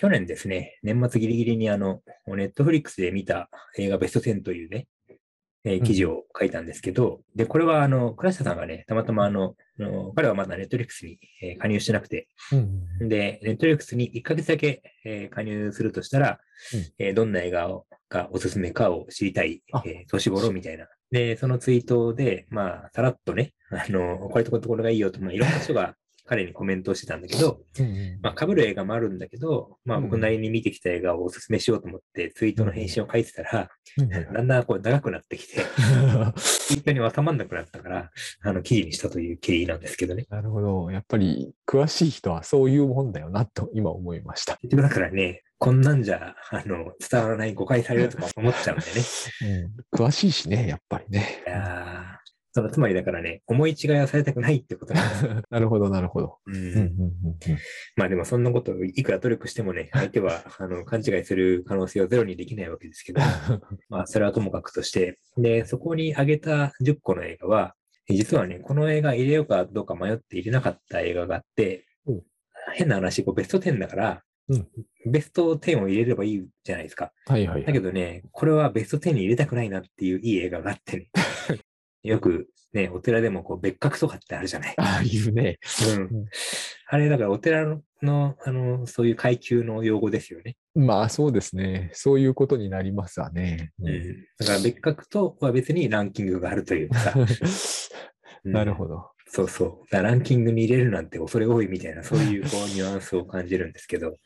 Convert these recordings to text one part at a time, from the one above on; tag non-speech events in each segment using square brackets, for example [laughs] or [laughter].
去年ですね、年末ギリギリにあの、ネットフリックスで見た映画ベスト10というね、えー記事を書いたんですけど、で、これはあの、倉下さんがね、たまたまあの、彼はまだネットフリックスに、えー加入してなくて、うんで、ネットフリックスに1ヶ月だけ、えー加入するとしたら、うん。えーどんな映画をがおすすめかを知りたいあ、えー年頃みたいな。で、そのツイートで、まあ、さらっとね、あの、これとこれとこれがいいよと、まあ、いろんな人が彼にコメントをしてたんだけど、うんうんまあ、被る映画もあるんだけど、まあ、うん僕なりに見てきた映画をおすすめしようと思って、ツイートの返信を書いてたら、うんだんだんこう長くなってきて、[laughs] ツイートに収まんなくなったから、あの、記事にしたという経緯なんですけどね。なるほど。やっぱり詳しい人はそういうもんだよなと今思いました。だからね、こんなんじゃ、あの、伝わらない、誤解されるとか思っちゃうんでね。[laughs] うん、詳しいしね、やっぱりねい。やーそのつまりだからね、思い違いはされたくないってことなんですよ。[laughs] なるほど、なるほど。まあでもそんなことをいくら努力してもね、[laughs] 相手はあの勘違いする可能性をゼロにできないわけですけど、[laughs] まあそれはともかくとして、で、そこに挙げた10個の映画は、実はね、この映画入れようかどうか迷って入れなかった映画があってうん、変な話、こうベスト10だから、うんベスト10を入れればいいじゃないですか。はいはいだけどね、これはベスト10に入れたくないなっていういい映画があってね。よくね、お寺でもこう別格とかってあるじゃない。ああいうね。うんうんあれ、だからお寺の、のあの、そういう階級の用語ですよね。まあそうですね。そういうことになりますわね。うん。だから別格とは別にランキングがあるというかさ。う [laughs] んなるほど。そうそう。ランキングに入れるなんて恐れ多いみたいな、そういうこうニュアンスを感じるんですけど、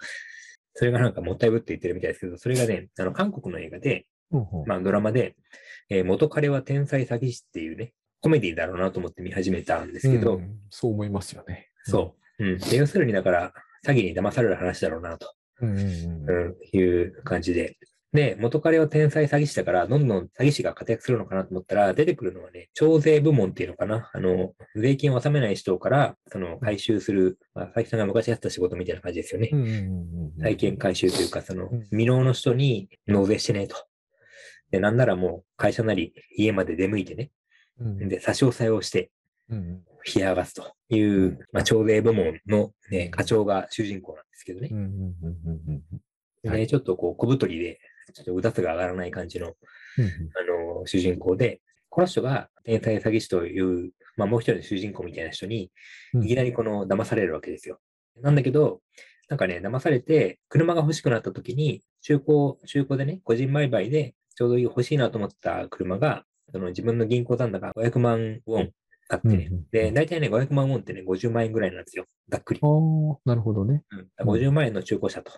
それがなんかもったいぶって言ってるみたいですけど、それがね、あの、韓国の映画で、まあドラマで、えー元彼は天才詐欺師っていうね、コメディだろうなと思って見始めたんですけど、うんそう思いますよね。そう。うん。で要するにだから、詐欺に騙される話だろうなと、うんいう感じで。で、元彼は天才詐欺師だから、どんどん詐欺師が活躍するのかなと思ったら、出てくるのはね、徴税部門っていうのかな。あの、税金を納めない人から、その、回収する、まあ、佐々木さんが昔やってた仕事みたいな感じですよねう。んうんうんうん債権回収というか、そのうん、未納の人に納税してねと。で、なんならもう、会社なり家まで出向いてね。うん。で、差し押さえをして、うん冷やがすという、まあ、徴税部門の、ね、課長が主人公なんですけどね。ちょっとこう小太りで、ちょっとうだつが上がらない感じの、うん。あの、主人公で、この人が天才詐欺師という、まあもう一人の主人公みたいな人に、うん。いきなりこの騙されるわけですよ。なんだけど、なんかね、騙されて、車が欲しくなった時に、中古、中古でね、個人売買でちょうど欲しいなと思った車が、その自分の銀行残高500万ウォンあってねうんうん。で、大体ね、500万ウォンってね、50万円ぐらいなんですよ。ざっくり。ああ、なるほどね。うん、50万円の中古車と。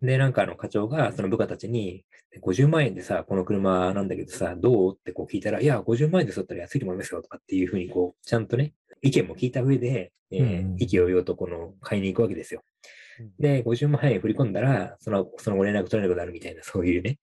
で、なんかあの課長がその部下たちに、50万円でさ、この車なんだけどさ、どうってこう聞いたら、いや、50万円でそったら安いと思いますよとかっていうふうにこう、ちゃんとね、意見も聞いた上で、えーうん意気揚々とこの買いに行くわけですようん。で、50万円振り込んだら、その、その後連絡取れなくなるみたいな、そういうね、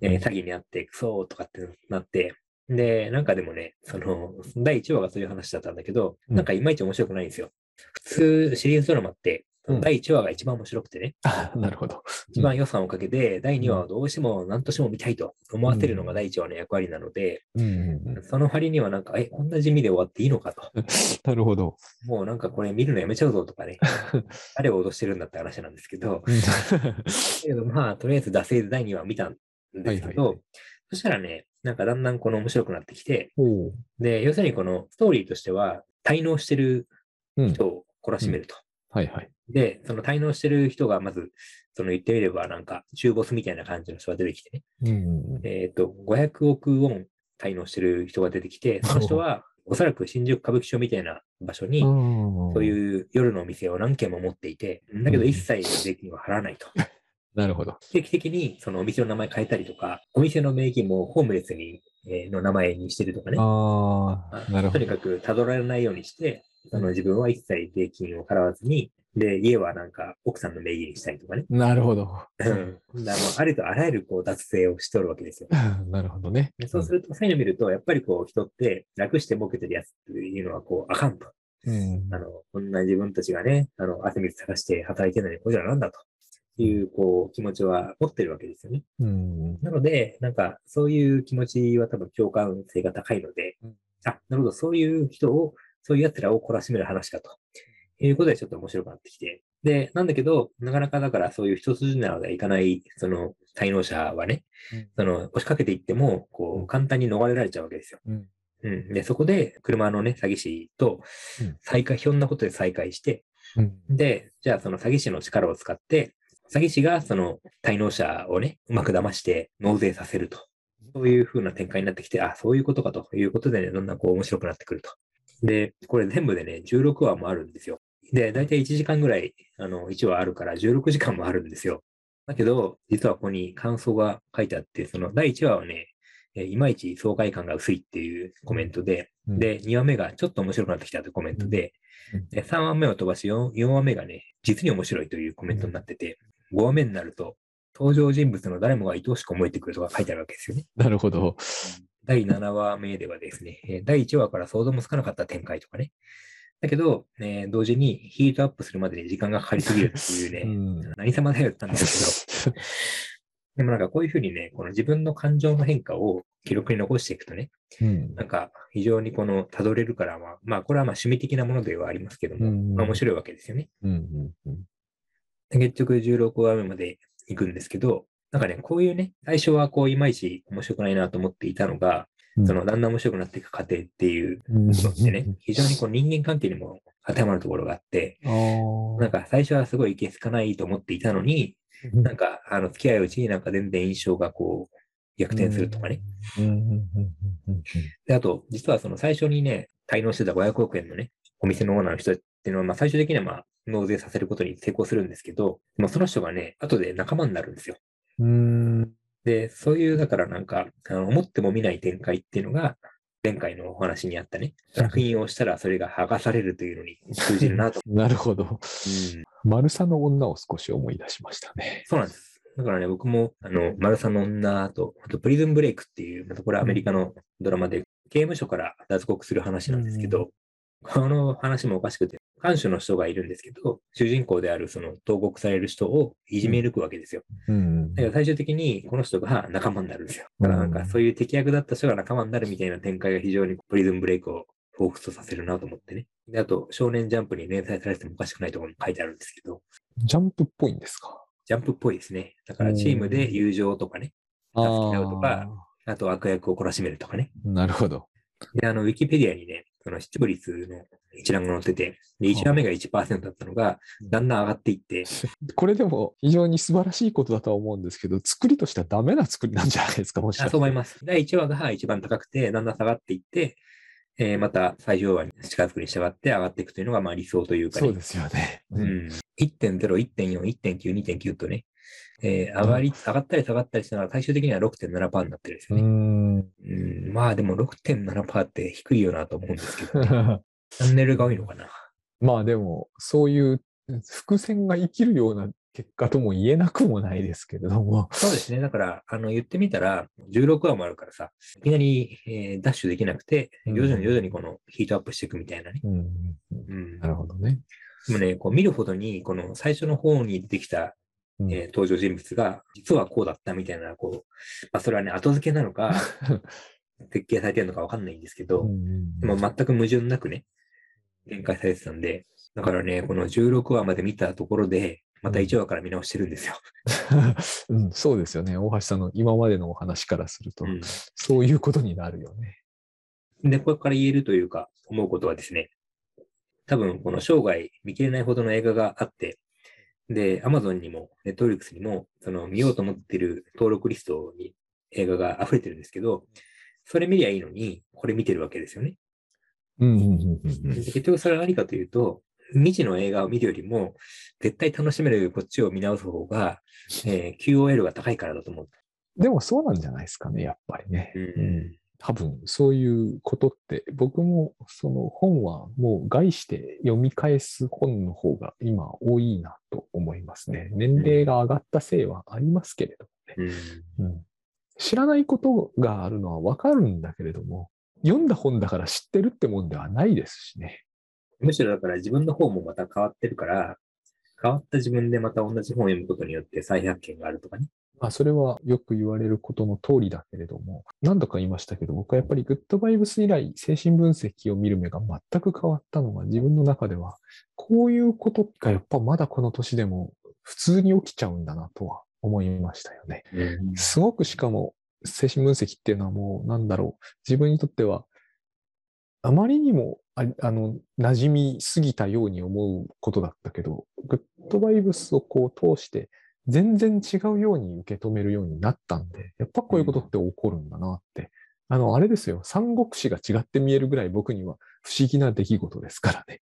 えー詐欺にあって、クソーとかってなって、で、なんかでもね、その、第1話がそういう話だったんだけど、うん。なんかいまいち面白くないんですよ。普通、シリーズドラマって、うん。第1話が一番面白くてね、あなるほど。一番予算をかけて、第2話はどうしても何としても見たいと思わせるのが第1話の役割なので、うん。うん。うん。その割にはなんか、え、こんな地味で終わっていいのかと。なるほど。もうなんかこれ見るのやめちゃうぞとかね、[laughs] 誰を脅してるんだって話なんですけど、だけどまあ、とりあえず惰性で第2話見たんですけど、はいはいはいそしたらね、なんかだんだんこの面白くなってきて、で、要するにこのストーリーとしては、滞納してるうん。人を懲らしめると。はいはい。で、その滞納してる人がまず、その言ってみればなんか中ボスみたいな感じの人が出てきてね、うんえっ、と、500億ウォン滞納してる人が出てきて、その人はおそらく新宿歌舞伎町みたいな場所に、そそうういう夜のお店を何軒も持っていて、だけど一切税金を払わないと。なるほど。定期的にそのお店の名前変えたりとか、お店の名義もホームレスに、えーの名前にしてるとかね。ああ、なるほど。とにかく辿られないようにして、その自分は一切税金を払わずに、で、家はなんか奥さんの名義にしたりとかね。なるほど。うん。だもうありとあらゆるこう脱税をしとるわけですよ。[laughs] なるほどね。でそうすると、そういうのを見ると、やっぱりこう人って楽して儲けてるやつっていうのはこうあかんと。うんあの、こんな自分たちがね、あの、汗水探して働いてるのにこれじゃなんだという、こう、気持ちは持ってるわけですよね。うんなので、なんか、そういう気持ちは多分共感性が高いのでうん、あ、なるほど、そういう人を、そういう奴らを懲らしめる話かと。いうことでちょっと面白くなってきて、で、なんだけど、なかなかだからそういう一筋縄ではいかない、その滞納者はね、その押しかけていっても、こう、簡単に逃れられちゃうわけですよ。うんうん。で、そこで車のね、詐欺師とうん再会、ひょんなことで再会して、うんで、じゃあその詐欺師の力を使って、詐欺師がその滞納者をね、うまく騙して納税させると。そういう風な展開になってきて、あ、そういうことかということでね、どんどんこう面白くなってくると。で、これ全部でね、16話もあるんですよ。で、だいたい1時間ぐらい、あの、1話あるから16時間もあるんですよ。だけど、実はここに感想が書いてあって、その第1話はね、えーいまいち爽快感が薄いっていうコメントで、うんで、2話目がちょっと面白くなってきたというコメントで、うんで3話目を飛ばし 4, 4話目がね、実に面白いというコメントになってて、5話目になると、登場人物の誰もが愛おしく思えてくるとか書いてあるわけですよね。なるほど。第7話目ではですね、えー第1話から想像もつかなかった展開とかね。だけど、えー同時にヒートアップするまでに時間がかかりすぎるっていうね、[laughs] うん何様だよって言ったんですけど、[laughs] でもなんかこういうふうにね、この自分の感情の変化を記録に残していくとね、うんなんか非常にこの辿れるから、まあ、まあこれはまあ趣味的なものではありますけども、うんまあ面白いわけですよね。うんうんうんで結局16話目まで行くんですけど、なんかね、こういうね、最初はこういまいち面白くないなと思っていたのが、うん。そのだんだん面白くなっていく過程っていううん。のってね、非常にこう人間関係にも当てはまるところがあって、なんか最初はすごいいけすかないと思っていたのに、なんかあの付き合いうちになんか全然印象がこう逆転するとかね。。うん。うん。うん。うん。うん。で、あと、実はその最初にね、滞納してた500億円のね、お店のオーナーの人っていうのは、まあ最終的にはまあ納税させることに成功するんですけど、もうその人がね、後で仲間になるんですよ。うんで、そういう、だからなんか、あの思っても見ない展開っていうのが、前回のお話にあったね、作品をしたらそれが剥がされるというのに通じるなと。[laughs] なるほど。うん、マルサの女を少し思い出しましたね。そうなんです。だからね、僕も、あの、マルサの女と、あと、プリズンブレイクっていう、またこれはアメリカのドラマで、刑務所から脱獄する話なんですけど、この話もおかしくて、看守の人がいるんですけど、主人公であるその投獄される人をいじめ抜くわけですよ。うんだから最終的にこの人が仲間になるんですよ。だからなんかそういう敵役だった人が仲間になるみたいな展開が非常にプリズンブレイクを彷彿とさせるなと思ってね。で、あと、少年ジャンプに連載されてもおかしくないところに書いてあるんですけど、ジャンプっぽいんですか？ジャンプっぽいですね。だからチームで友情とかね、助け合うとかあと悪役を懲らしめるとかね。なるほど。で、あの、ウィキペディアにね、その視聴率の一覧が載ってて、で、1話目が1%だったのが、だんだん上がっていって、[laughs] これでも非常に素晴らしいことだとは思うんですけど、作りとしてはダメな作りなんじゃないですか、もしかそう思います。第1話が一番高くて、だんだん下がっていって、えーまた最上話に近づくに従って上がっていくというのがまあ理想というかね。そうですよね。う。ん。1.0、1.4、1.9、2.9とね、えー上がり、上がったり下がったりしたのが最終的には6.7%になってるんですうよね。ん。うん、まあでも6.7%って低いよなと思うんですけど、ね、[laughs] チャンネルが多いのかな。まあでも、そういう伏線が生きるような結果とも言えなくもないですけれども。そうですね。だから、あの、言ってみたら、16話もあるからさ、いきなり、えーダッシュできなくて、うん徐々に徐々にこのヒートアップしていくみたいなね。うん、うん。なるほどね。でもね、こう見るほどに、この最初の方に出てきた、うんえー登場人物が、実はこうだったみたいな、こう、まあ、それはね、後付けなのか、[laughs] 設計されてるのかわかんないんですけど、うんでも全く矛盾なくね、展開されてたんで、だからね、この16話まで見たところで、また1話から見直してるんですよ。[laughs] うん、そうですよね。大橋さんの今までのお話からすると、うんそういうことになるよね。で、これから言えるというか、思うことはですね、多分この生涯見切れないほどの映画があって、で、Amazon にも Netflix にも、その見ようと思ってる登録リストに映画が溢れてるんですけど、それ見りゃいいのに、これ見てるわけですよね。うんうんうんうんで結局それは何かというと、未知の映画を見るよりも、絶対楽しめるこっちを見直す方が、えー QOL が高いからだと思う。でもそうなんじゃないですかね、やっぱりね。うん多分そういうことって、僕もその本はもう概して読み返す本の方が今多いなと思いますね。年齢が上がったせいはありますけれどもね。うんうん知らないことがあるのはわかるんだけれども、読んだ本だから知ってるってもんではないですしね。むしろだから自分の方もまた変わってるから、変わった自分でまた同じ本を読むことによって再発見があるとかね。まあ、それはよく言われることの通りだけれども、何度か言いましたけど、僕はやっぱりグッドバイブス以来、精神分析を見る目が全く変わったのが自分の中では、こういうことがやっぱまだこの年でも普通に起きちゃうんだなとは思いましたよね。すごくしかも精神分析っていうのはもうなんだろう、自分にとってはあまりにもああの馴染みすぎたように思うことだったけど、グッドバイブスをこう通して全然違うように受け止めるようになったんで、やっぱこういうことって起こるんだなって。あの、あれですよ。三国志が違って見えるぐらい僕には不思議な出来事ですからね。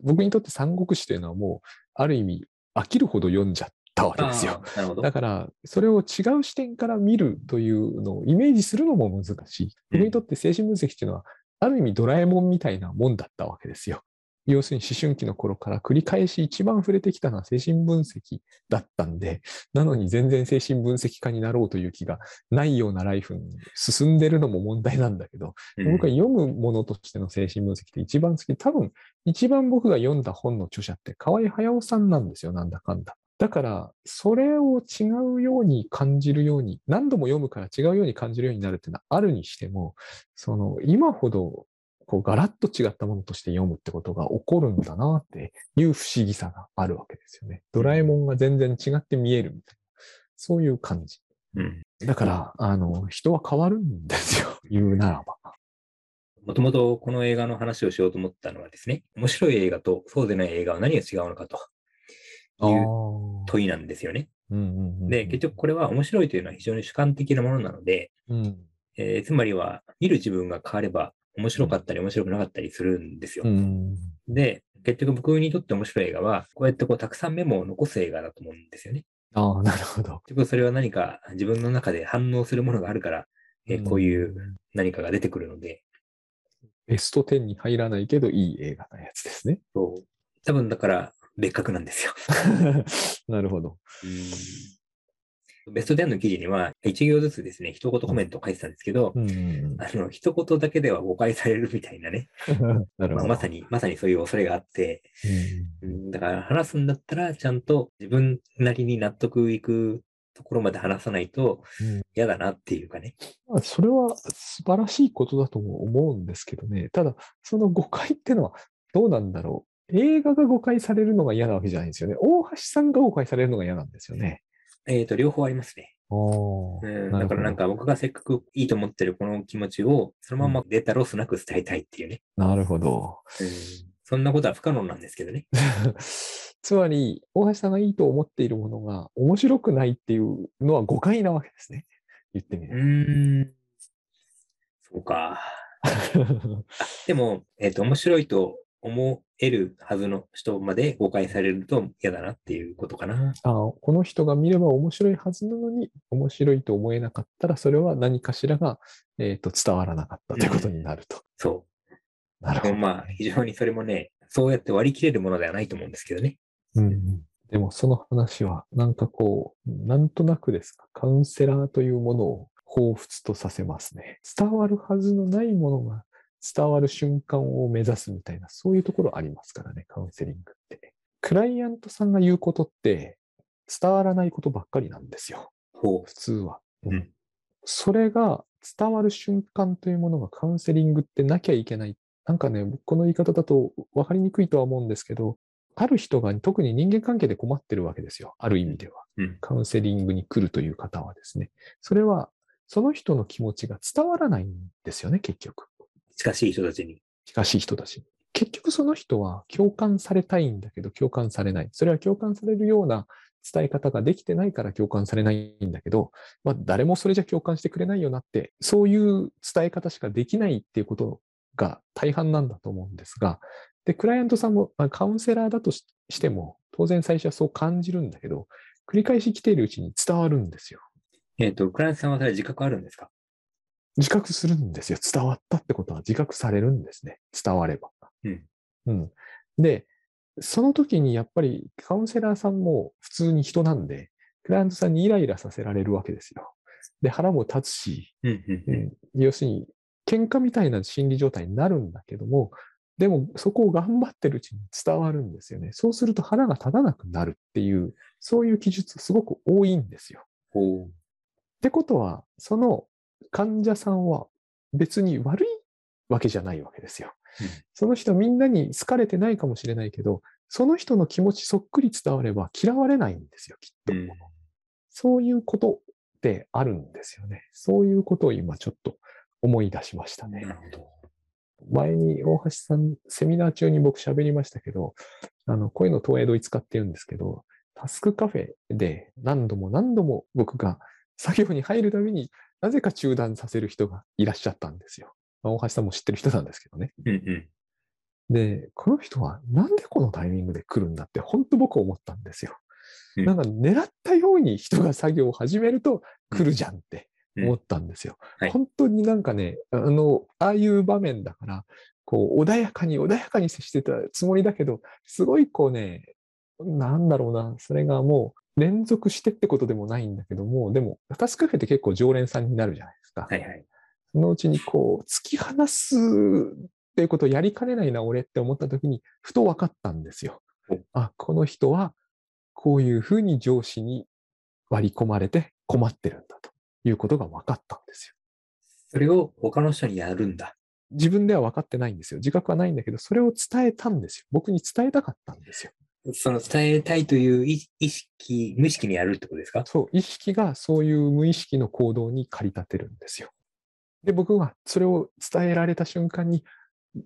僕にとって三国志というのはもう、ある意味、飽きるほど読んじゃったわけですよ。だから、それを違う視点から見るというのをイメージするのも難しい。僕にとって精神分析っていうのは、ある意味ドラえもんみたいなもんだったわけですよ。要するに思春期の頃から繰り返し一番触れてきたのは精神分析だったんで、なのに全然精神分析家になろうという気がないようなライフに進んでるのも問題なんだけど、うん、僕は読むものとしての精神分析って一番好き。多分、一番僕が読んだ本の著者って河合駿さんなんですよ、なんだかんだ。だから、それを違うように感じるように、何度も読むから違うように感じるようになるっていうのはあるにしても、その、今ほどこうガラッと違ったものとして読むってことが起こるんだなっていう不思議さがあるわけですよね。ドラえもんが全然違って見えるみたいな、そういう感じ。うん、だから、あの、人は変わるんですよ。[laughs] 言うならば。もともとこの映画の話をしようと思ったのはですね、面白い映画とそうでない映画は何が違うのかという問いなんですよね。で、結局これは面白いというのは非常に主観的なものなので、うんえー、つまりは見る自分が変われば面白かったり面白くなかったりするんですよ。うん、で、結局僕にとって面白い映画は、こうやってこうたくさんメモを残す映画だと思うんですよね。ああ、なるほど。結局それは何か自分の中で反応するものがあるから、えー、こういう何かが出てくるので。ベスト10に入らないけどいい映画なやつですね。そう。多分だから別格なんですよ。[laughs] なるほど。うんベスト10の記事には、一行ずつですね、一言コメントを書いてたんですけど、うん、あの、一言だけでは誤解されるみたいなね。[laughs] まあ、まさに、まさにそういう恐れがあって、うん、だから話すんだったら、ちゃんと自分なりに納得いくところまで話さないと嫌だなっていうかね。まあ、それは素晴らしいことだと思うんですけどね。ただ、その誤解ってのはどうなんだろう。映画が誤解されるのが嫌なわけじゃないんですよね。大橋さんが誤解されるのが嫌なんですよね。えっ、ー、と、両方ありますね。うん、だからなんか僕がせっかくいいと思ってるこの気持ちをそのままデータロスなく伝えたいっていうね。なるほど、うん。そんなことは不可能なんですけどね。[laughs] つまり、大橋さんがいいと思っているものが面白くないっていうのは誤解なわけですね。言ってみれば。うん。そうか。[laughs] でも、えっ、ー、と、面白いと思えるはずの人まで誤解されると嫌だなっていうことかな。あこの人が見れば面白いはずなのに、面白いと思えなかったら、それは何かしらが、えーと、伝わらなかったということになると。うん、そう。なるほど。まあ、非常にそれもね、そうやって割り切れるものではないと思うんですけどね。うん。でもその話は、なんかこう、なんとなくですか、カウンセラーというものを彷彿とさせますね。伝わるはずのないものが伝わる瞬間を目指すみたいな、そういうところありますからね、カウンセリングって。クライアントさんが言うことって伝わらないことばっかりなんですよ。普通は、うん。それが伝わる瞬間というものがカウンセリングってなきゃいけない。なんかね、この言い方だと分かりにくいとは思うんですけど、ある人が特に人間関係で困ってるわけですよ。ある意味では。うん、カウンセリングに来るという方はですね。それは、その人の気持ちが伝わらないんですよね、結局。近しい人たちに。近しい人たちに。結局その人は共感されたいんだけど共感されない。それは共感されるような伝え方ができてないから共感されないんだけど、まあ、誰もそれじゃ共感してくれないよなって、そういう伝え方しかできないっていうことが大半なんだと思うんですが、で、クライアントさんも、まあ、カウンセラーだとしても、当然最初はそう感じるんだけど、繰り返し来ているうちに伝わるんですよ。えっ、ー、と、クライアントさんはそれ自覚あるんですか？自覚するんですよ。伝わったってことは自覚されるんですね。伝われば。うん。うん。で、その時にやっぱりカウンセラーさんも普通に人なんで、クライアントさんにイライラさせられるわけですよ。で、腹も立つし、要するに喧嘩みたいな心理状態になるんだけども、でもそこを頑張ってるうちに伝わるんですよね。そうすると腹が立たなくなるっていう、そういう記述すごく多いんですよ。ってことは、その患者さんは別に悪いわけじゃないわけですよ。うんその人みんなに好かれてないかもしれないけど、その人の気持ちそっくり伝われば嫌われないんですよ、きっと。うんそういうことってあるんですよね。そういうことを今ちょっと思い出しましたね。なるほど。前に大橋さん、セミナー中に僕喋りましたけど、あの、こういうの東映堂使って言うんですけど、タスクカフェで何度も何度も僕が作業に入るたびになぜか中断させる人がいらっしゃったんですよ。まあ大橋さんも知ってる人なんですけどね。うんうん。で、この人はなんでこのタイミングで来るんだって本当僕思ったんですよ。うんなんか狙ったように人が作業を始めると来るじゃんってうん思ったんですよ。はい本当になんかね、あの、ああいう場面だから、こう、穏やかに穏やかに接してたつもりだけど、すごいこうね、なんだろうな、それがもう連続してってことでもないんだけども、でも、タスクカフェって結構常連さんになるじゃないですか。はいはい。そのうちにこう、突き放すっていうことをやりかねないな、俺って思った時に、ふと分かったんですよお。あ、この人は、こういうふうに上司に割り込まれて困ってるんだということが分かったんですよ。それを他の人にやるんだ。自分では分かってないんですよ。自覚はないんだけど、それを伝えたんですよ。僕に伝えたかったんですよ。その伝えたいという意意識、無意識にやるってことですか？そう、意識がそういう無意識の行動に駆り立てるんですよ。で、僕はそれを伝えられた瞬間に、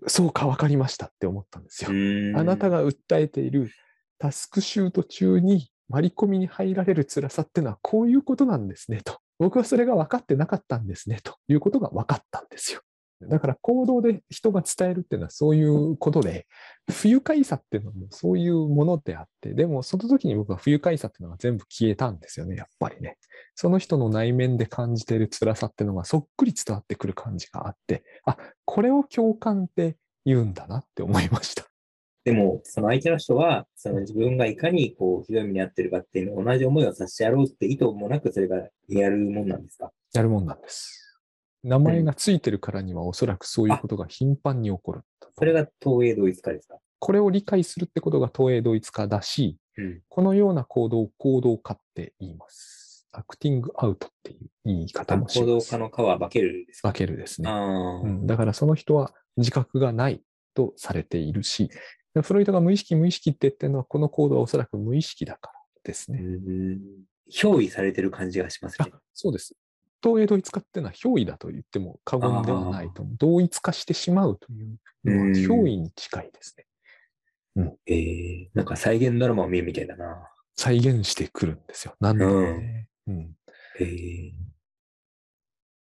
そうか分かりましたって思ったんですよ。あなたが。が訴えているタスクシュート中に割り込みに入られる辛さってのはこういうことなんですねと。僕はそれが分かってなかったんですねということが分かったんですよ。だから行動で人が伝えるっていうのはそういうことで、不愉快さっていうのもそういうものであって、でもその時に僕は不愉快さっていうのが全部消えたんですよね、やっぱりね。その人の内面で感じている辛さっていうのがそっくり伝わってくる感じがあって、あ、これを共感って言うんだなって思いました。でも、その相手の人は、その自分がいかにこう、ひどい目に遭ってるかっていうのを同じ思いをさせてやろうって意図もなくそれがやるもんなんですか？やるもんなんです。名前がついてるからにはおそらくそういうことが頻繁に起こる。それが東映同一化ですか？これを理解するってことが東映同一化だし、うん。このような行動を行動化って言います。アクティングアウトっていう言い方もします。行動家の皮は化けるですか？分けるですね。うん、だからその人は自覚がないとされているし、フロイトが無意識無意識って言ってるのはこの行動はおそらく無意識だからですね。うん。憑依されてる感じがしますあね。そうです。東映同一化っていうのは憑依だと言っても過言ではないと。同一化してしまうというのはうん憑依に近いですね。ええなんか再現ドラマを見るみたいだな。再現してくるんですよ。なんだろうね。うんええ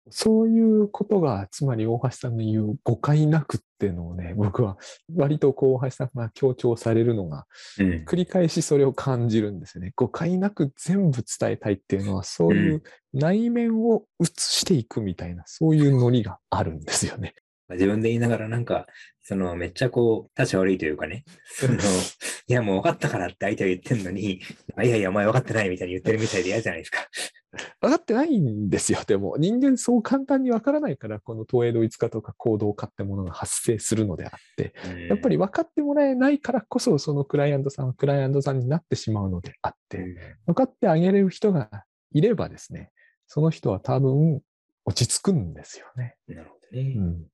そういうことが、つまり大橋さんの言う誤解なくっていうのをね、[laughs] 僕は割とこう大橋さんが強調されるのが、うん。繰り返しそれを感じるんですよね。誤解なく全部伝えたいっていうのは、そういう内面を映していくみたいな、そういうノリがあるんですよね。自分で言いながらなんか、そのめっちゃこう、立ち悪いというかね、その、いやもう分かったからって相手は言ってんのに、あいやいやお前分かってないみたいに言ってるみたいで嫌じゃないですか。[laughs] 分かってないんですよ。でも、人間そう簡単に分からないから、この東映同一化とか行動化ってものが発生するのであって、やっぱり、り分かってもらえないからこそ、そのクライアントさんはクライアントさんになってしまうのであって、分かってあげれる人がいればですね、その人は多分落ち着くんですよね。なるほどね。うん